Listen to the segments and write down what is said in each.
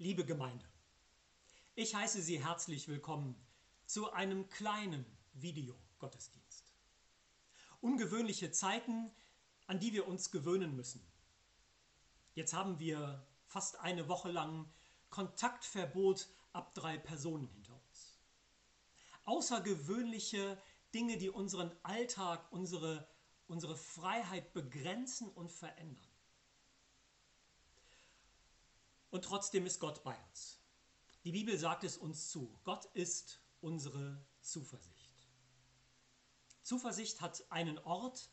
Liebe Gemeinde, ich heiße Sie herzlich willkommen zu einem kleinen Videogottesdienst. Ungewöhnliche Zeiten, an die wir uns gewöhnen müssen. Jetzt haben wir fast eine Woche lang Kontaktverbot ab drei Personen hinter uns. Außergewöhnliche Dinge, die unseren Alltag, unsere, unsere Freiheit begrenzen und verändern. Und trotzdem ist Gott bei uns. Die Bibel sagt es uns zu. Gott ist unsere Zuversicht. Zuversicht hat einen Ort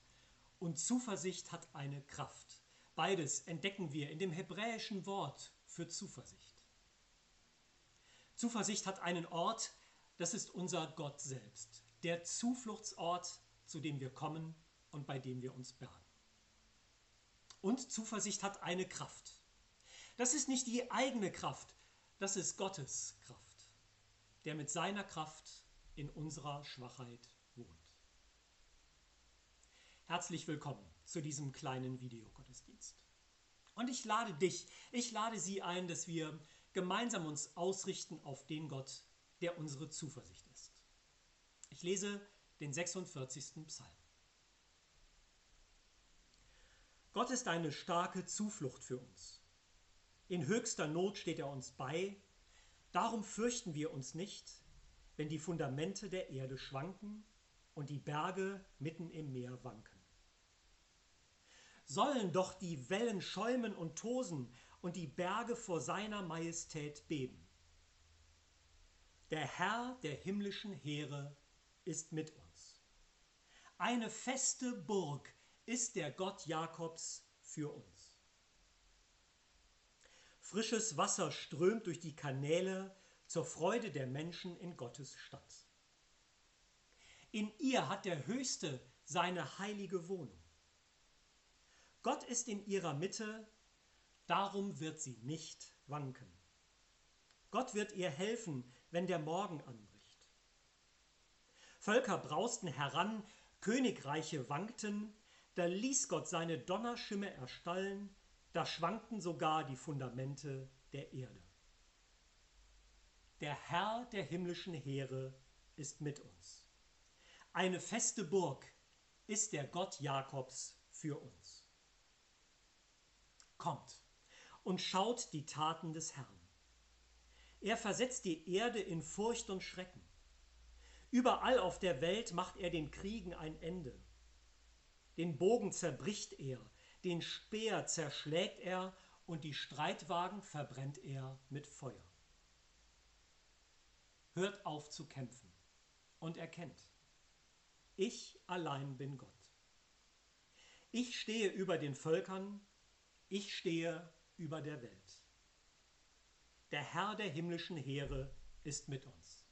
und Zuversicht hat eine Kraft. Beides entdecken wir in dem hebräischen Wort für Zuversicht. Zuversicht hat einen Ort, das ist unser Gott selbst, der Zufluchtsort, zu dem wir kommen und bei dem wir uns bergen. Und Zuversicht hat eine Kraft. Das ist nicht die eigene Kraft, das ist Gottes Kraft, der mit seiner Kraft in unserer Schwachheit wohnt. Herzlich willkommen zu diesem kleinen Videogottesdienst. Und ich lade dich, ich lade Sie ein, dass wir gemeinsam uns ausrichten auf den Gott, der unsere Zuversicht ist. Ich lese den 46. Psalm. Gott ist eine starke Zuflucht für uns. In höchster Not steht er uns bei. Darum fürchten wir uns nicht, wenn die Fundamente der Erde schwanken und die Berge mitten im Meer wanken. Sollen doch die Wellen schäumen und tosen und die Berge vor seiner Majestät beben. Der Herr der himmlischen Heere ist mit uns. Eine feste Burg ist der Gott Jakobs für uns. Frisches Wasser strömt durch die Kanäle zur Freude der Menschen in Gottes Stadt. In ihr hat der Höchste seine heilige Wohnung. Gott ist in ihrer Mitte, darum wird sie nicht wanken. Gott wird ihr helfen, wenn der Morgen anbricht. Völker brausten heran, Königreiche wankten, da ließ Gott seine Donnerschimme erstallen, da schwankten sogar die Fundamente der Erde. Der Herr der himmlischen Heere ist mit uns. Eine feste Burg ist der Gott Jakobs für uns. Kommt und schaut die Taten des Herrn. Er versetzt die Erde in Furcht und Schrecken. Überall auf der Welt macht er den Kriegen ein Ende. Den Bogen zerbricht er, den Speer zerschlägt er und die Streitwagen verbrennt er mit Feuer. Hört auf zu kämpfen und erkennt, ich allein bin Gott. Ich stehe über den Völkern, ich stehe über der Welt. Der Herr der himmlischen Heere ist mit uns.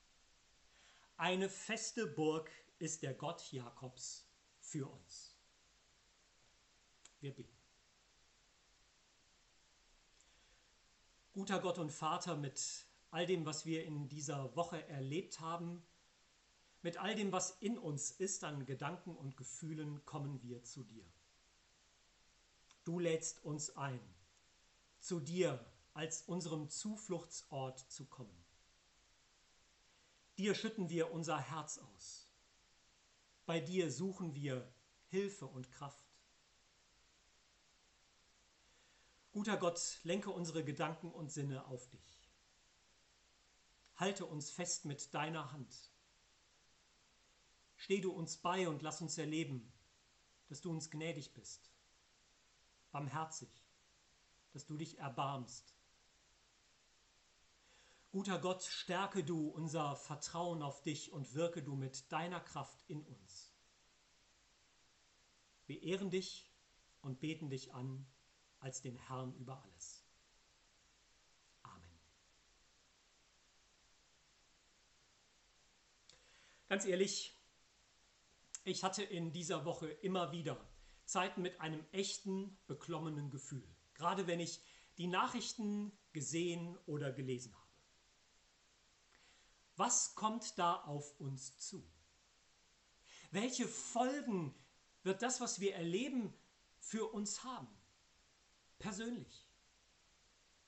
Eine feste Burg ist der Gott Jakobs für uns. Wir beten. Guter Gott und Vater, mit all dem, was wir in dieser Woche erlebt haben, mit all dem, was in uns ist an Gedanken und Gefühlen, kommen wir zu dir. Du lädst uns ein, zu dir als unserem Zufluchtsort zu kommen. Dir schütten wir unser Herz aus. Bei dir suchen wir Hilfe und Kraft. Guter Gott, lenke unsere Gedanken und Sinne auf dich. Halte uns fest mit deiner Hand. Steh du uns bei und lass uns erleben, dass du uns gnädig bist, barmherzig, dass du dich erbarmst. Guter Gott, stärke du unser Vertrauen auf dich und wirke du mit deiner Kraft in uns. Wir ehren dich und beten dich an als den Herrn über alles. Amen. Ganz ehrlich, ich hatte in dieser Woche immer wieder Zeiten mit einem echten, beklommenen Gefühl, gerade wenn ich die Nachrichten gesehen oder gelesen habe. Was kommt da auf uns zu? Welche Folgen wird das, was wir erleben, für uns haben? Persönlich,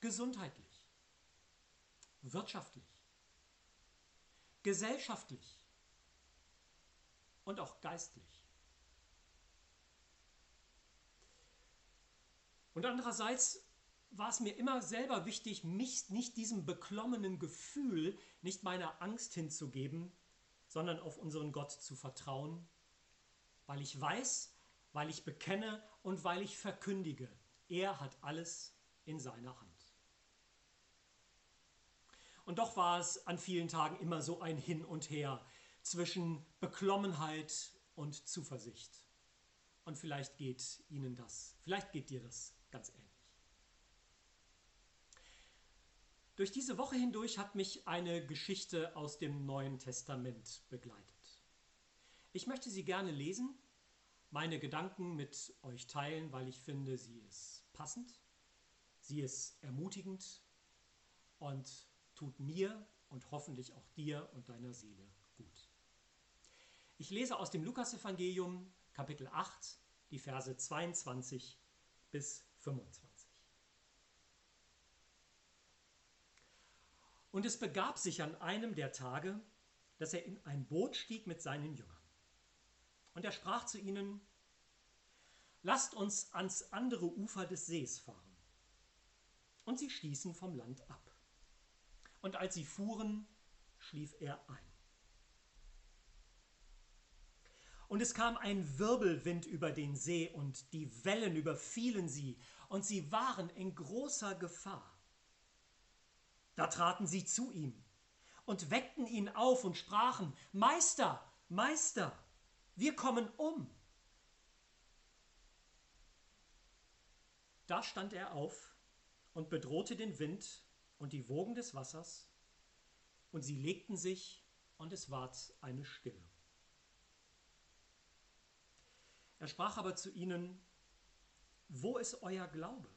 gesundheitlich, wirtschaftlich, gesellschaftlich. Und auch geistlich. Und andererseits war es mir immer selber wichtig, mich nicht diesem beklommenen Gefühl, nicht meiner Angst hinzugeben, sondern auf unseren Gott zu vertrauen, weil ich weiß, weil ich bekenne und weil ich verkündige, er hat alles in seiner Hand. Und doch war es an vielen Tagen immer so ein Hin und Her zwischen Beklommenheit und Zuversicht. Und vielleicht geht Ihnen das, vielleicht geht dir das ganz ähnlich. Durch diese Woche hindurch hat mich eine Geschichte aus dem Neuen Testament begleitet. Ich möchte sie gerne lesen, meine Gedanken mit euch teilen, weil ich finde, sie ist passend, sie ist ermutigend und tut mir und hoffentlich auch dir und deiner Seele gut. Ich lese aus dem Lukasevangelium Kapitel 8 die Verse 22 bis 25. Und es begab sich an einem der Tage, dass er in ein Boot stieg mit seinen Jüngern. Und er sprach zu ihnen, Lasst uns ans andere Ufer des Sees fahren. Und sie stießen vom Land ab und als sie fuhren, schlief er ein. Und es kam ein Wirbelwind über den See und die Wellen überfielen sie und sie waren in großer Gefahr. Da traten sie zu ihm und weckten ihn auf und sprachen, Meister, Meister, wir kommen um. Da stand er auf und bedrohte den Wind und die Wogen des Wassers, und sie legten sich, und es ward eine Stille. Er sprach aber zu ihnen, wo ist euer Glaube?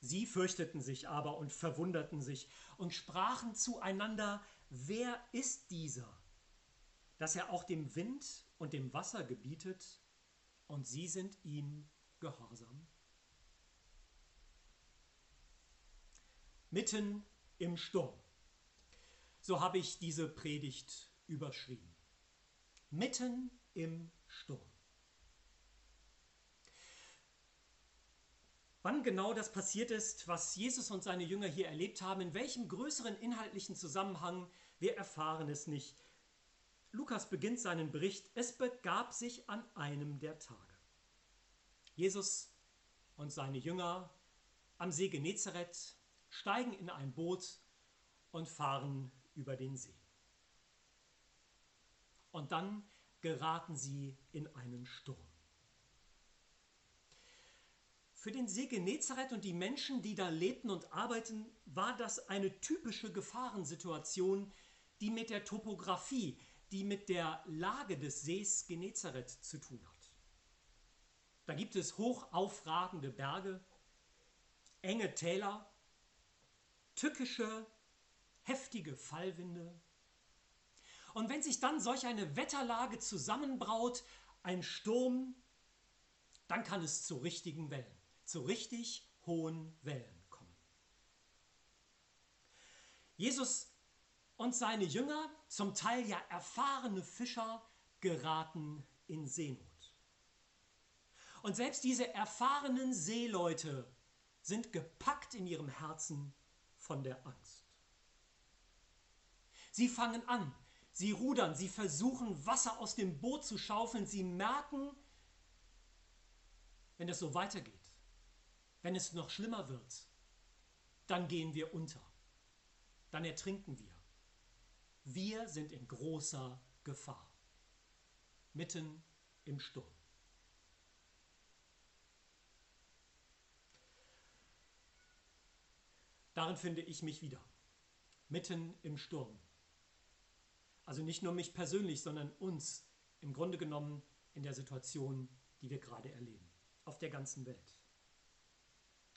Sie fürchteten sich aber und verwunderten sich und sprachen zueinander, wer ist dieser, dass er auch dem Wind und dem Wasser gebietet, und sie sind ihm gehorsam? mitten im Sturm. So habe ich diese Predigt überschrieben. Mitten im Sturm. Wann genau das passiert ist, was Jesus und seine Jünger hier erlebt haben, in welchem größeren inhaltlichen Zusammenhang, wir erfahren es nicht. Lukas beginnt seinen Bericht, es begab sich an einem der Tage. Jesus und seine Jünger am See Genezareth steigen in ein Boot und fahren über den See. Und dann geraten sie in einen Sturm. Für den See Genezareth und die Menschen, die da lebten und arbeiten, war das eine typische Gefahrensituation, die mit der Topographie, die mit der Lage des Sees Genezareth zu tun hat. Da gibt es hochaufragende Berge, enge Täler tückische, heftige Fallwinde. Und wenn sich dann solch eine Wetterlage zusammenbraut, ein Sturm, dann kann es zu richtigen Wellen, zu richtig hohen Wellen kommen. Jesus und seine Jünger, zum Teil ja erfahrene Fischer, geraten in Seenot. Und selbst diese erfahrenen Seeleute sind gepackt in ihrem Herzen von der Angst. Sie fangen an, sie rudern, sie versuchen Wasser aus dem Boot zu schaufeln, sie merken, wenn es so weitergeht, wenn es noch schlimmer wird, dann gehen wir unter, dann ertrinken wir. Wir sind in großer Gefahr, mitten im Sturm. Darin finde ich mich wieder. Mitten im Sturm. Also nicht nur mich persönlich, sondern uns im Grunde genommen in der Situation, die wir gerade erleben. Auf der ganzen Welt.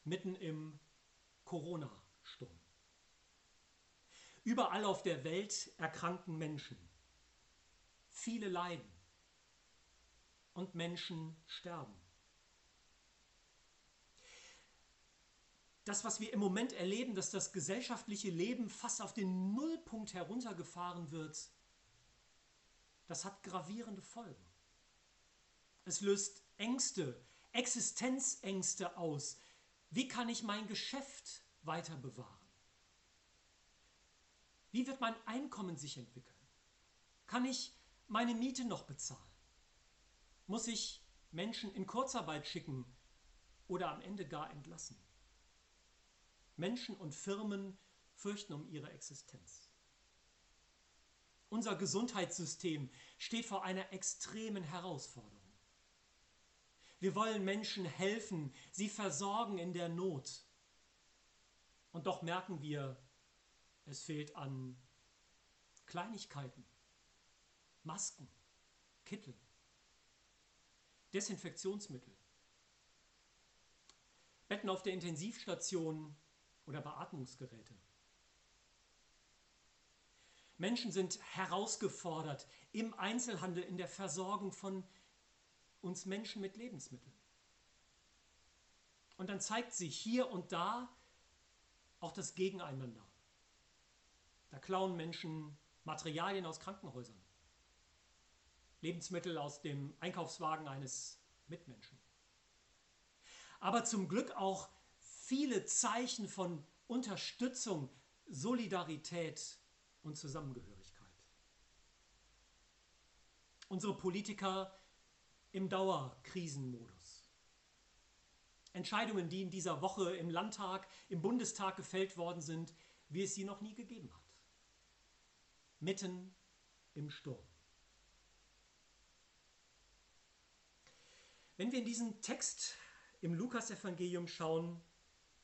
Mitten im Corona-Sturm. Überall auf der Welt erkranken Menschen. Viele leiden. Und Menschen sterben. Das, was wir im Moment erleben, dass das gesellschaftliche Leben fast auf den Nullpunkt heruntergefahren wird, das hat gravierende Folgen. Es löst Ängste, Existenzängste aus. Wie kann ich mein Geschäft weiter bewahren? Wie wird mein Einkommen sich entwickeln? Kann ich meine Miete noch bezahlen? Muss ich Menschen in Kurzarbeit schicken oder am Ende gar entlassen? Menschen und Firmen fürchten um ihre Existenz. Unser Gesundheitssystem steht vor einer extremen Herausforderung. Wir wollen Menschen helfen, sie versorgen in der Not. Und doch merken wir, es fehlt an Kleinigkeiten, Masken, Kittel, Desinfektionsmittel, Betten auf der Intensivstation oder Beatmungsgeräte. Menschen sind herausgefordert im Einzelhandel, in der Versorgung von uns Menschen mit Lebensmitteln. Und dann zeigt sich hier und da auch das Gegeneinander. Da klauen Menschen Materialien aus Krankenhäusern, Lebensmittel aus dem Einkaufswagen eines Mitmenschen. Aber zum Glück auch viele Zeichen von Unterstützung, Solidarität und Zusammengehörigkeit. Unsere Politiker im Dauerkrisenmodus. Entscheidungen, die in dieser Woche im Landtag, im Bundestag gefällt worden sind, wie es sie noch nie gegeben hat. Mitten im Sturm. Wenn wir in diesen Text im Lukasevangelium schauen,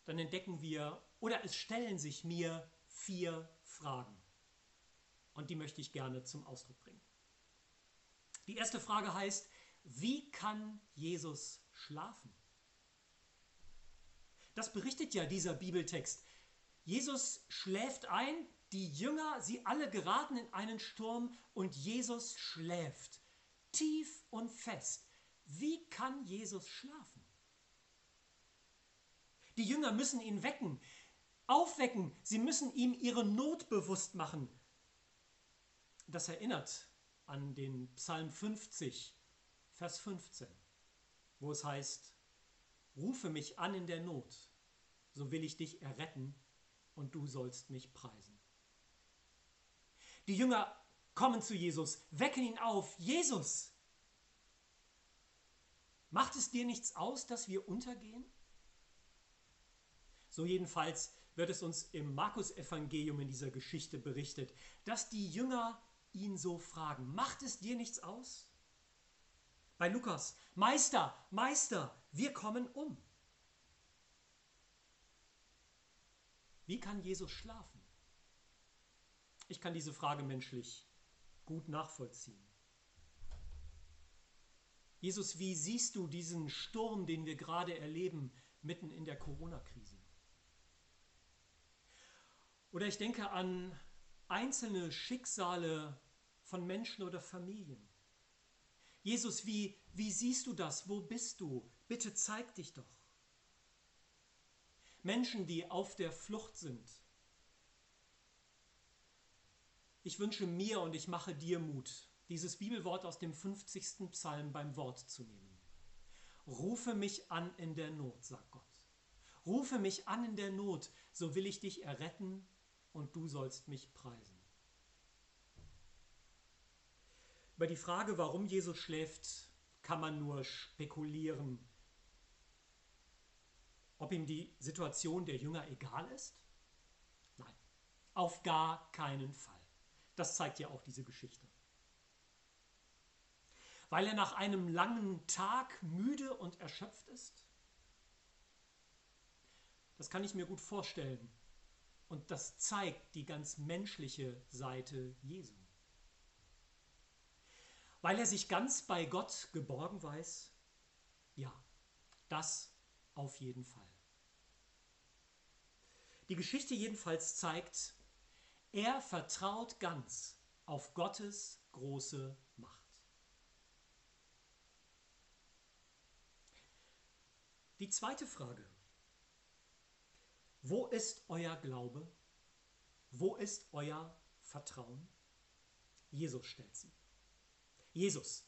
dann entdecken wir oder es stellen sich mir vier Fragen. Und die möchte ich gerne zum Ausdruck bringen. Die erste Frage heißt, wie kann Jesus schlafen? Das berichtet ja dieser Bibeltext. Jesus schläft ein, die Jünger, sie alle geraten in einen Sturm und Jesus schläft tief und fest. Wie kann Jesus schlafen? Die Jünger müssen ihn wecken, aufwecken, sie müssen ihm ihre Not bewusst machen. Das erinnert an den Psalm 50, Vers 15, wo es heißt, Rufe mich an in der Not, so will ich dich erretten und du sollst mich preisen. Die Jünger kommen zu Jesus, wecken ihn auf. Jesus, macht es dir nichts aus, dass wir untergehen? So jedenfalls wird es uns im Markus-Evangelium in dieser Geschichte berichtet, dass die Jünger ihn so fragen: Macht es dir nichts aus? Bei Lukas: Meister, Meister, wir kommen um. Wie kann Jesus schlafen? Ich kann diese Frage menschlich gut nachvollziehen. Jesus, wie siehst du diesen Sturm, den wir gerade erleben, mitten in der Corona-Krise? Oder ich denke an einzelne Schicksale von Menschen oder Familien. Jesus, wie, wie siehst du das? Wo bist du? Bitte zeig dich doch. Menschen, die auf der Flucht sind. Ich wünsche mir und ich mache dir Mut, dieses Bibelwort aus dem 50. Psalm beim Wort zu nehmen. Rufe mich an in der Not, sagt Gott. Rufe mich an in der Not, so will ich dich erretten und du sollst mich preisen. Über die Frage, warum Jesus schläft, kann man nur spekulieren. Ob ihm die Situation der Jünger egal ist? Nein, auf gar keinen Fall. Das zeigt ja auch diese Geschichte. Weil er nach einem langen Tag müde und erschöpft ist? Das kann ich mir gut vorstellen. Und das zeigt die ganz menschliche Seite Jesu. Weil er sich ganz bei Gott geborgen weiß? Ja, das auf jeden Fall. Die Geschichte jedenfalls zeigt, er vertraut ganz auf Gottes große Macht. Die zweite Frage. Wo ist euer Glaube? Wo ist euer Vertrauen? Jesus stellt sie. Jesus,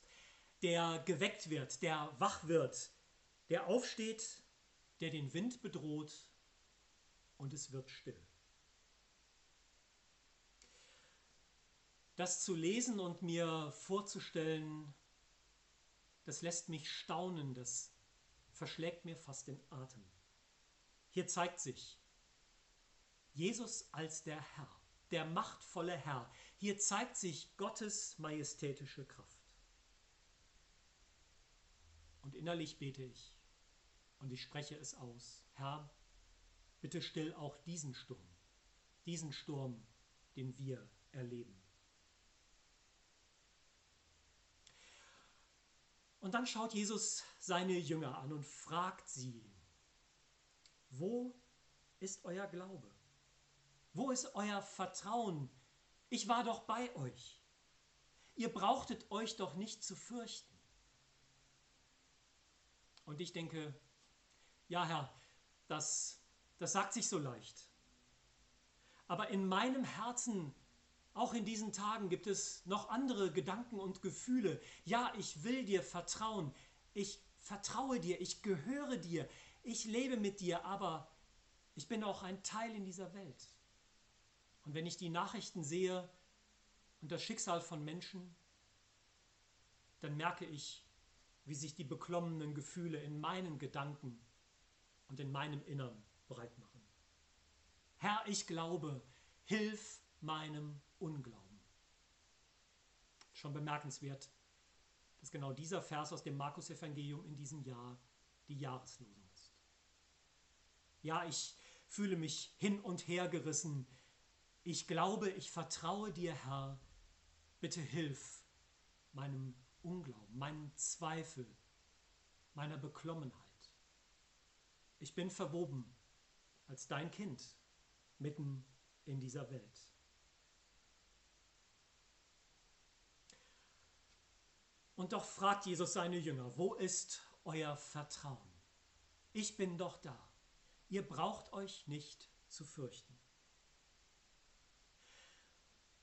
der geweckt wird, der wach wird, der aufsteht, der den Wind bedroht und es wird still. Das zu lesen und mir vorzustellen, das lässt mich staunen, das verschlägt mir fast den Atem. Hier zeigt sich Jesus als der Herr, der machtvolle Herr. Hier zeigt sich Gottes majestätische Kraft. Und innerlich bete ich und ich spreche es aus. Herr, bitte still auch diesen Sturm, diesen Sturm, den wir erleben. Und dann schaut Jesus seine Jünger an und fragt sie, wo ist euer Glaube? Wo ist euer Vertrauen? Ich war doch bei euch. Ihr brauchtet euch doch nicht zu fürchten. Und ich denke, ja Herr, das, das sagt sich so leicht. Aber in meinem Herzen auch in diesen Tagen gibt es noch andere Gedanken und Gefühle. Ja, ich will dir vertrauen. Ich vertraue dir. Ich gehöre dir. Ich lebe mit dir. Aber ich bin auch ein Teil in dieser Welt. Und wenn ich die Nachrichten sehe und das Schicksal von Menschen, dann merke ich, wie sich die beklommenen Gefühle in meinen Gedanken und in meinem Innern breit machen. Herr, ich glaube, hilf meinem Unglauben. Schon bemerkenswert, dass genau dieser Vers aus dem Markus-Evangelium in diesem Jahr die Jahreslosung ist. Ja, ich fühle mich hin und her gerissen. Ich glaube, ich vertraue dir, Herr. Bitte hilf meinem Unglauben, meinem Zweifel, meiner Beklommenheit. Ich bin verwoben als dein Kind mitten in dieser Welt. Und doch fragt Jesus seine Jünger, wo ist euer Vertrauen? Ich bin doch da. Ihr braucht euch nicht zu fürchten.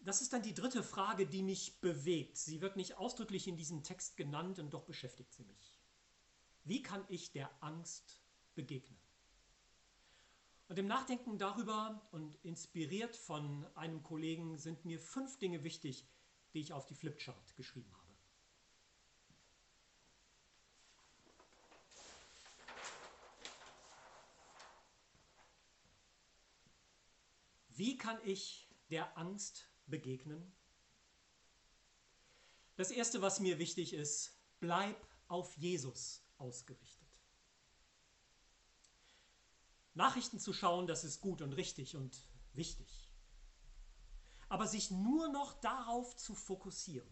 Das ist dann die dritte Frage, die mich bewegt. Sie wird nicht ausdrücklich in diesem Text genannt und doch beschäftigt sie mich. Wie kann ich der Angst begegnen? Und im Nachdenken darüber und inspiriert von einem Kollegen sind mir fünf Dinge wichtig, die ich auf die Flipchart geschrieben habe. Wie kann ich der Angst begegnen? Das Erste, was mir wichtig ist, bleib auf Jesus ausgerichtet. Nachrichten zu schauen, das ist gut und richtig und wichtig. Aber sich nur noch darauf zu fokussieren,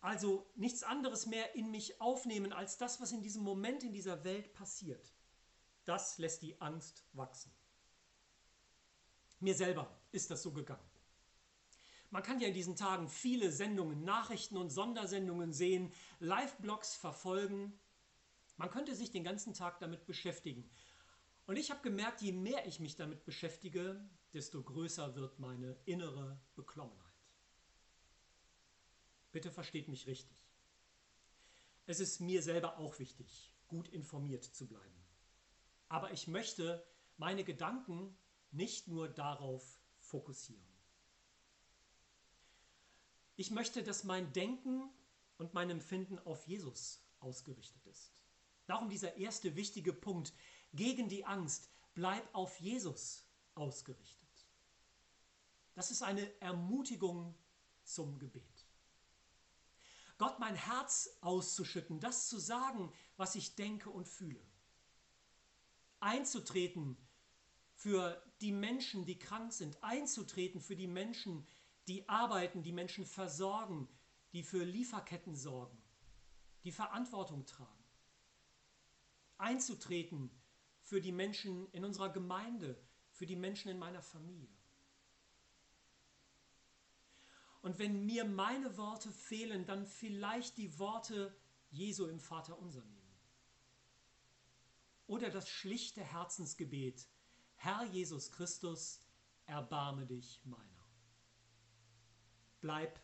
also nichts anderes mehr in mich aufnehmen als das, was in diesem Moment in dieser Welt passiert, das lässt die Angst wachsen. Mir selber ist das so gegangen. Man kann ja in diesen Tagen viele Sendungen, Nachrichten und Sondersendungen sehen, Live-Blogs verfolgen. Man könnte sich den ganzen Tag damit beschäftigen. Und ich habe gemerkt, je mehr ich mich damit beschäftige, desto größer wird meine innere Beklommenheit. Bitte versteht mich richtig. Es ist mir selber auch wichtig, gut informiert zu bleiben. Aber ich möchte meine Gedanken nicht nur darauf fokussieren. Ich möchte, dass mein Denken und mein Empfinden auf Jesus ausgerichtet ist. Darum dieser erste wichtige Punkt gegen die Angst. Bleib auf Jesus ausgerichtet. Das ist eine Ermutigung zum Gebet. Gott mein Herz auszuschütten, das zu sagen, was ich denke und fühle. Einzutreten für die Menschen, die krank sind, einzutreten für die Menschen, die arbeiten, die Menschen versorgen, die für Lieferketten sorgen, die Verantwortung tragen. Einzutreten für die Menschen in unserer Gemeinde, für die Menschen in meiner Familie. Und wenn mir meine Worte fehlen, dann vielleicht die Worte Jesu im Vater unser nehmen. oder das schlichte Herzensgebet, Herr Jesus Christus, erbarme dich meiner. Bleib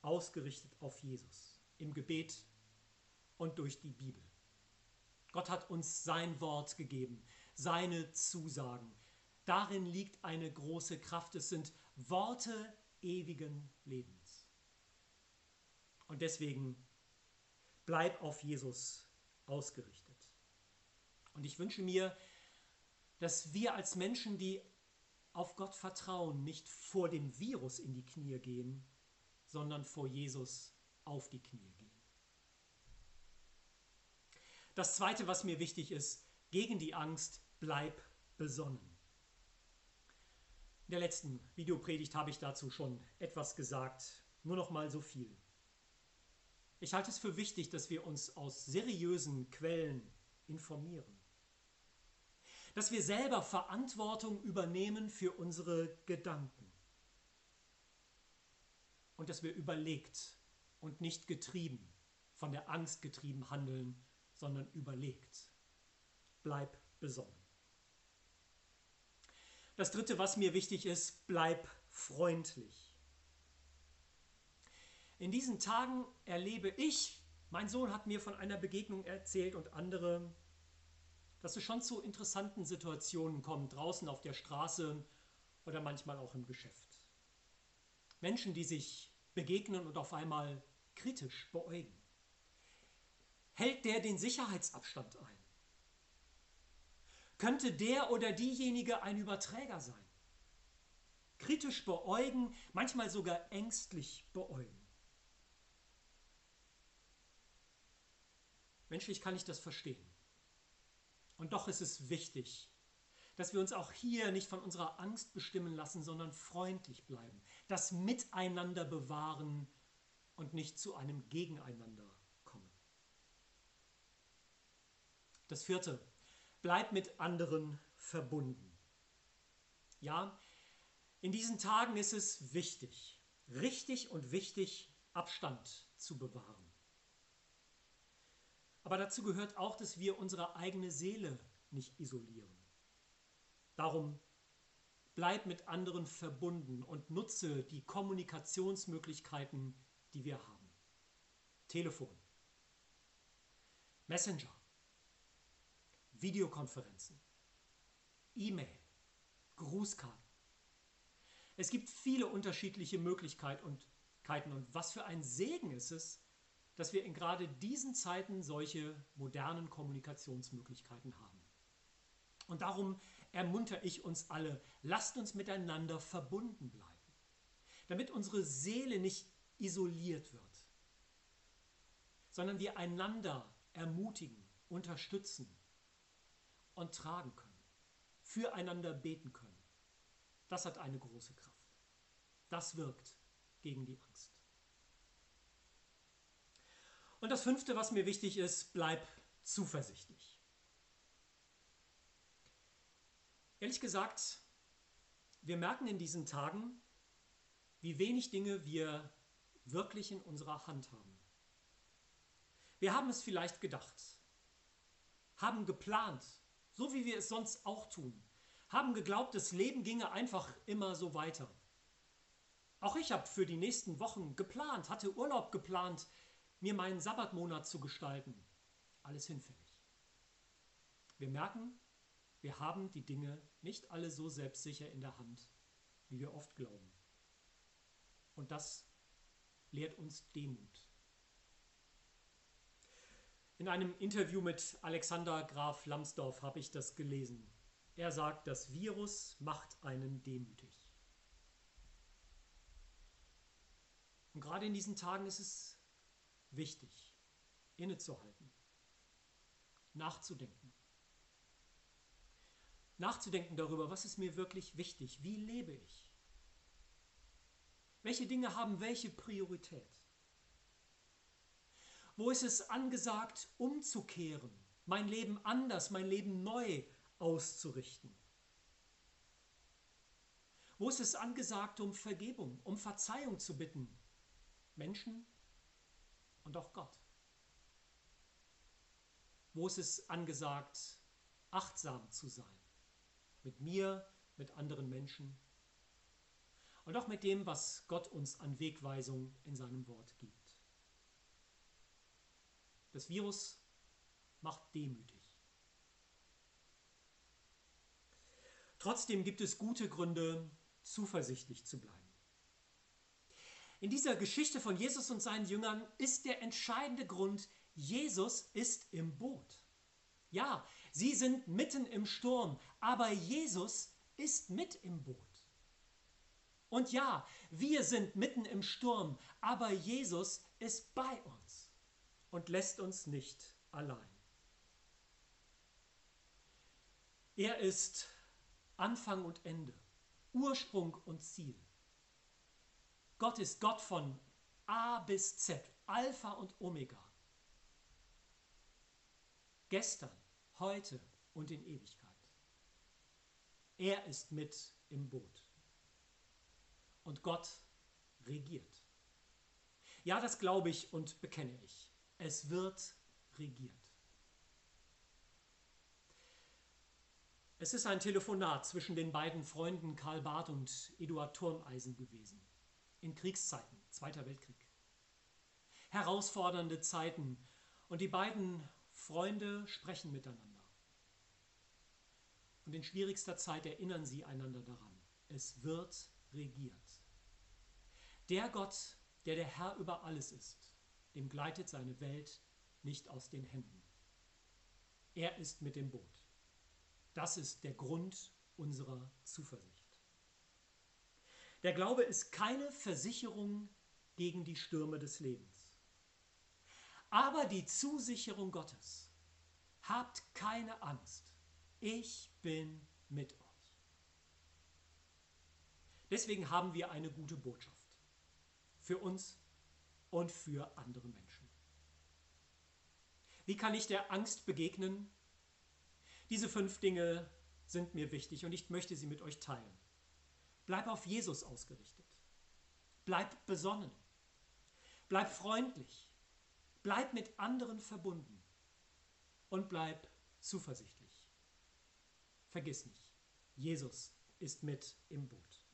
ausgerichtet auf Jesus im Gebet und durch die Bibel. Gott hat uns sein Wort gegeben, seine Zusagen. Darin liegt eine große Kraft. Es sind Worte ewigen Lebens. Und deswegen bleib auf Jesus ausgerichtet. Und ich wünsche mir, dass wir als Menschen, die auf Gott vertrauen, nicht vor dem Virus in die Knie gehen, sondern vor Jesus auf die Knie gehen. Das Zweite, was mir wichtig ist, gegen die Angst, bleib besonnen. In der letzten Videopredigt habe ich dazu schon etwas gesagt, nur noch mal so viel. Ich halte es für wichtig, dass wir uns aus seriösen Quellen informieren. Dass wir selber Verantwortung übernehmen für unsere Gedanken. Und dass wir überlegt und nicht getrieben, von der Angst getrieben handeln, sondern überlegt. Bleib besonnen. Das Dritte, was mir wichtig ist, bleib freundlich. In diesen Tagen erlebe ich, mein Sohn hat mir von einer Begegnung erzählt und andere, dass es schon zu interessanten Situationen kommt, draußen auf der Straße oder manchmal auch im Geschäft. Menschen, die sich begegnen und auf einmal kritisch beäugen. Hält der den Sicherheitsabstand ein? Könnte der oder diejenige ein Überträger sein? Kritisch beäugen, manchmal sogar ängstlich beäugen. Menschlich kann ich das verstehen. Und doch ist es wichtig, dass wir uns auch hier nicht von unserer Angst bestimmen lassen, sondern freundlich bleiben, das Miteinander bewahren und nicht zu einem Gegeneinander Das vierte, bleib mit anderen verbunden. Ja, in diesen Tagen ist es wichtig, richtig und wichtig, Abstand zu bewahren. Aber dazu gehört auch, dass wir unsere eigene Seele nicht isolieren. Darum bleib mit anderen verbunden und nutze die Kommunikationsmöglichkeiten, die wir haben. Telefon, Messenger, Videokonferenzen, E-Mail, Grußkarten. Es gibt viele unterschiedliche Möglichkeiten und, und was für ein Segen ist es, dass wir in gerade diesen Zeiten solche modernen Kommunikationsmöglichkeiten haben. Und darum ermuntere ich uns alle, lasst uns miteinander verbunden bleiben, damit unsere Seele nicht isoliert wird, sondern wir einander ermutigen, unterstützen und tragen können, füreinander beten können. Das hat eine große Kraft. Das wirkt gegen die Angst. Und das fünfte, was mir wichtig ist, bleib zuversichtlich. Ehrlich gesagt, wir merken in diesen Tagen, wie wenig Dinge wir wirklich in unserer Hand haben. Wir haben es vielleicht gedacht, haben geplant, so wie wir es sonst auch tun, haben geglaubt, das Leben ginge einfach immer so weiter. Auch ich habe für die nächsten Wochen geplant, hatte Urlaub geplant, mir meinen Sabbatmonat zu gestalten. Alles hinfällig. Wir merken, wir haben die Dinge nicht alle so selbstsicher in der Hand, wie wir oft glauben. Und das lehrt uns Demut. In einem Interview mit Alexander Graf Lambsdorff habe ich das gelesen. Er sagt, das Virus macht einen demütig. Und gerade in diesen Tagen ist es wichtig, innezuhalten, nachzudenken. Nachzudenken darüber, was ist mir wirklich wichtig, wie lebe ich. Welche Dinge haben welche Priorität? Wo ist es angesagt, umzukehren, mein Leben anders, mein Leben neu auszurichten? Wo ist es angesagt, um Vergebung, um Verzeihung zu bitten? Menschen und auch Gott. Wo ist es angesagt, achtsam zu sein. Mit mir, mit anderen Menschen und auch mit dem, was Gott uns an Wegweisung in seinem Wort gibt. Das Virus macht demütig. Trotzdem gibt es gute Gründe, zuversichtlich zu bleiben. In dieser Geschichte von Jesus und seinen Jüngern ist der entscheidende Grund, Jesus ist im Boot. Ja, sie sind mitten im Sturm, aber Jesus ist mit im Boot. Und ja, wir sind mitten im Sturm, aber Jesus ist bei uns und lässt uns nicht allein. Er ist Anfang und Ende, Ursprung und Ziel. Gott ist Gott von A bis Z, Alpha und Omega. Gestern, heute und in Ewigkeit. Er ist mit im Boot. Und Gott regiert. Ja, das glaube ich und bekenne ich. Es wird regiert. Es ist ein Telefonat zwischen den beiden Freunden Karl Barth und Eduard Turmeisen gewesen. In Kriegszeiten, Zweiter Weltkrieg. Herausfordernde Zeiten und die beiden Freunde sprechen miteinander. Und in schwierigster Zeit erinnern sie einander daran. Es wird regiert. Der Gott, der der Herr über alles ist, dem gleitet seine Welt nicht aus den Händen. Er ist mit dem Boot. Das ist der Grund unserer Zuversicht. Der Glaube ist keine Versicherung gegen die Stürme des Lebens, aber die Zusicherung Gottes. Habt keine Angst, ich bin mit euch. Deswegen haben wir eine gute Botschaft für uns und für andere Menschen. Wie kann ich der Angst begegnen? Diese fünf Dinge sind mir wichtig und ich möchte sie mit euch teilen. Bleib auf Jesus ausgerichtet. Bleib besonnen. Bleib freundlich. Bleib mit anderen verbunden. Und bleib zuversichtlich. Vergiss nicht, Jesus ist mit im Boot.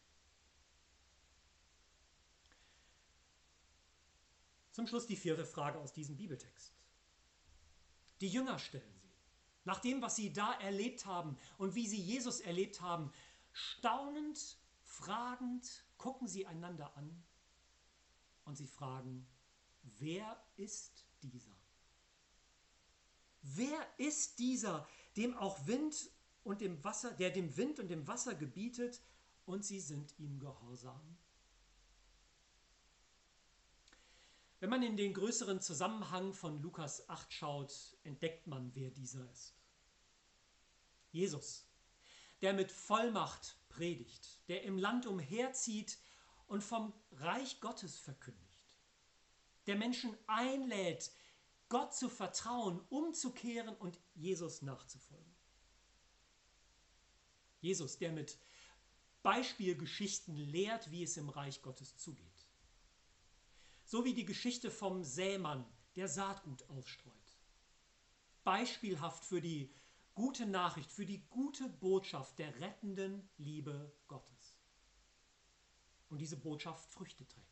Zum Schluss die vierte Frage aus diesem Bibeltext. Die Jünger stellen nach dem, was sie da erlebt haben und wie sie Jesus erlebt haben, staunend, fragend gucken sie einander an und sie fragen, wer ist dieser? Wer ist dieser, dem auch Wind und dem Wasser, der dem Wind und dem Wasser gebietet und sie sind ihm gehorsam? Wenn man in den größeren Zusammenhang von Lukas 8 schaut, entdeckt man, wer dieser ist. Jesus, der mit Vollmacht predigt, der im Land umherzieht und vom Reich Gottes verkündigt, der Menschen einlädt, Gott zu vertrauen, umzukehren und Jesus nachzufolgen. Jesus, der mit Beispielgeschichten lehrt, wie es im Reich Gottes zugeht. So wie die Geschichte vom Sämann, der Saatgut ausstreut. Beispielhaft für die gute Nachricht, für die gute Botschaft der rettenden Liebe Gottes. Und diese Botschaft Früchte trägt.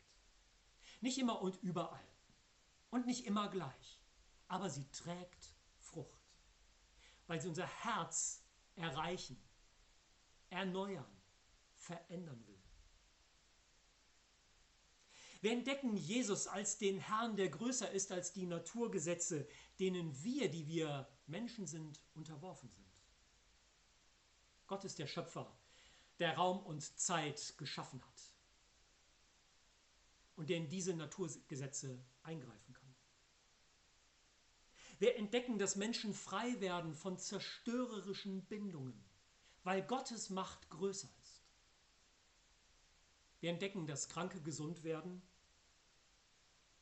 Nicht immer und überall und nicht immer gleich, aber sie trägt Frucht, weil sie unser Herz erreichen, erneuern, verändern will. Wir entdecken Jesus als den Herrn, der größer ist als die Naturgesetze, denen wir, die wir Menschen sind, unterworfen sind. Gott ist der Schöpfer, der Raum und Zeit geschaffen hat und der in diese Naturgesetze eingreifen kann. Wir entdecken, dass Menschen frei werden von zerstörerischen Bindungen, weil Gottes Macht größer ist. Wir entdecken, dass Kranke gesund werden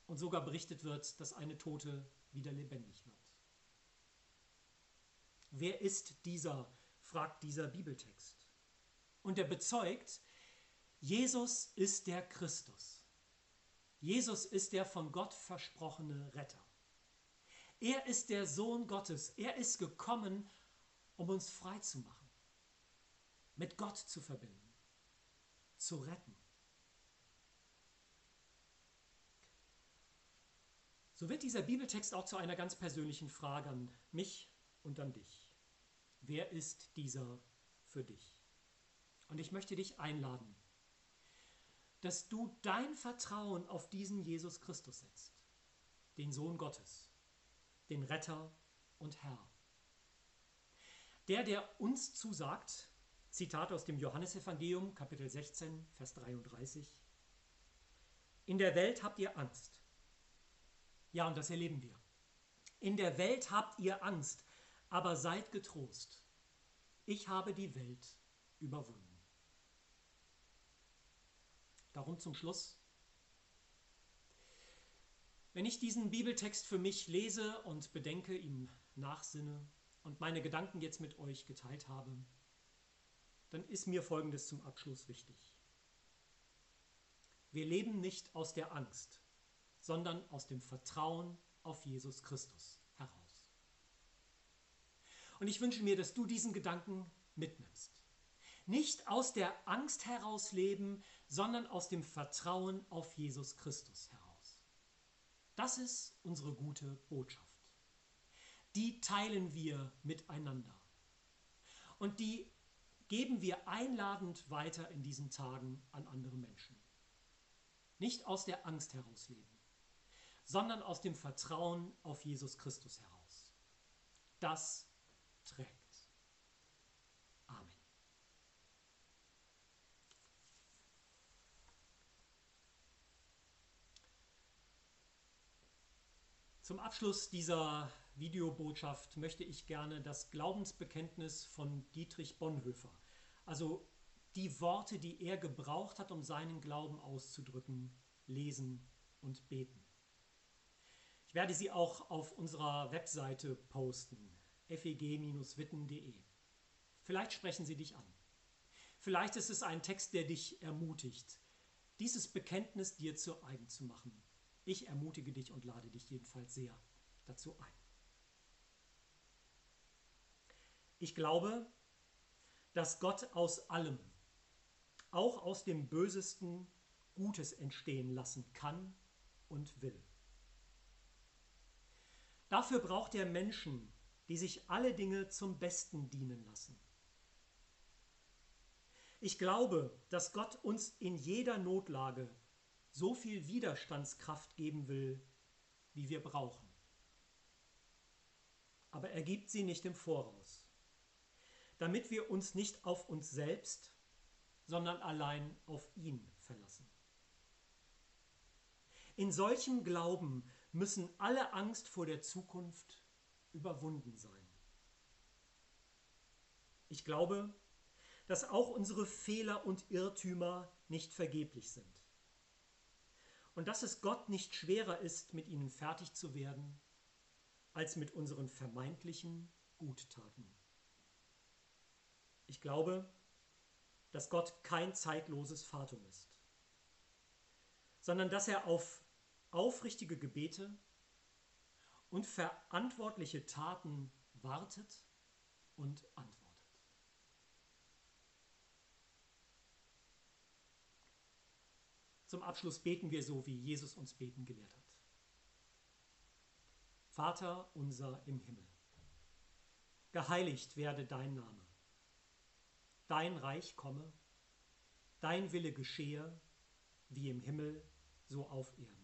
und sogar berichtet wird, dass eine Tote wieder lebendig wird. Wer ist dieser? fragt dieser Bibeltext. Und er bezeugt, Jesus ist der Christus. Jesus ist der von Gott versprochene Retter. Er ist der Sohn Gottes. Er ist gekommen, um uns frei zu machen, mit Gott zu verbinden, zu retten. So wird dieser Bibeltext auch zu einer ganz persönlichen Frage an mich und an dich. Wer ist dieser für dich? Und ich möchte dich einladen, dass du dein Vertrauen auf diesen Jesus Christus setzt, den Sohn Gottes, den Retter und Herr. Der, der uns zusagt, Zitat aus dem Johannesevangelium, Kapitel 16, Vers 33, In der Welt habt ihr Angst. Ja, und das erleben wir. In der Welt habt ihr Angst, aber seid getrost. Ich habe die Welt überwunden. Darum zum Schluss. Wenn ich diesen Bibeltext für mich lese und bedenke, ihm nachsinne und meine Gedanken jetzt mit euch geteilt habe, dann ist mir Folgendes zum Abschluss wichtig. Wir leben nicht aus der Angst, sondern aus dem Vertrauen auf Jesus Christus. Und ich wünsche mir, dass du diesen Gedanken mitnimmst. Nicht aus der Angst heraus leben, sondern aus dem Vertrauen auf Jesus Christus heraus. Das ist unsere gute Botschaft. Die teilen wir miteinander. Und die geben wir einladend weiter in diesen Tagen an andere Menschen. Nicht aus der Angst heraus leben, sondern aus dem Vertrauen auf Jesus Christus heraus. Das trägt. Zum Abschluss dieser Videobotschaft möchte ich gerne das Glaubensbekenntnis von Dietrich Bonhoeffer, also die Worte, die er gebraucht hat, um seinen Glauben auszudrücken, lesen und beten. Ich werde sie auch auf unserer Webseite posten, feg-witten.de. Vielleicht sprechen sie dich an. Vielleicht ist es ein Text, der dich ermutigt, dieses Bekenntnis dir zu eigen zu machen ich ermutige dich und lade dich jedenfalls sehr dazu ein. Ich glaube, dass Gott aus allem, auch aus dem Bösesten, Gutes entstehen lassen kann und will. Dafür braucht er Menschen, die sich alle Dinge zum Besten dienen lassen. Ich glaube, dass Gott uns in jeder Notlage so viel Widerstandskraft geben will, wie wir brauchen. Aber er gibt sie nicht im Voraus, damit wir uns nicht auf uns selbst, sondern allein auf ihn verlassen. In solchem Glauben müssen alle Angst vor der Zukunft überwunden sein. Ich glaube, dass auch unsere Fehler und Irrtümer nicht vergeblich sind und dass es Gott nicht schwerer ist, mit ihnen fertig zu werden, als mit unseren vermeintlichen Guttaten. Ich glaube, dass Gott kein zeitloses Fatum ist, sondern dass er auf aufrichtige Gebete und verantwortliche Taten wartet und antwortet. Zum Abschluss beten wir so, wie Jesus uns beten gelehrt hat. Vater unser im Himmel, geheiligt werde dein Name, dein Reich komme, dein Wille geschehe, wie im Himmel, so auf Erden.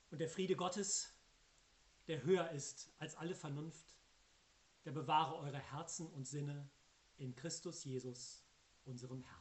Und der Friede Gottes, der höher ist als alle Vernunft, der bewahre eure Herzen und Sinne in Christus Jesus, unserem Herrn.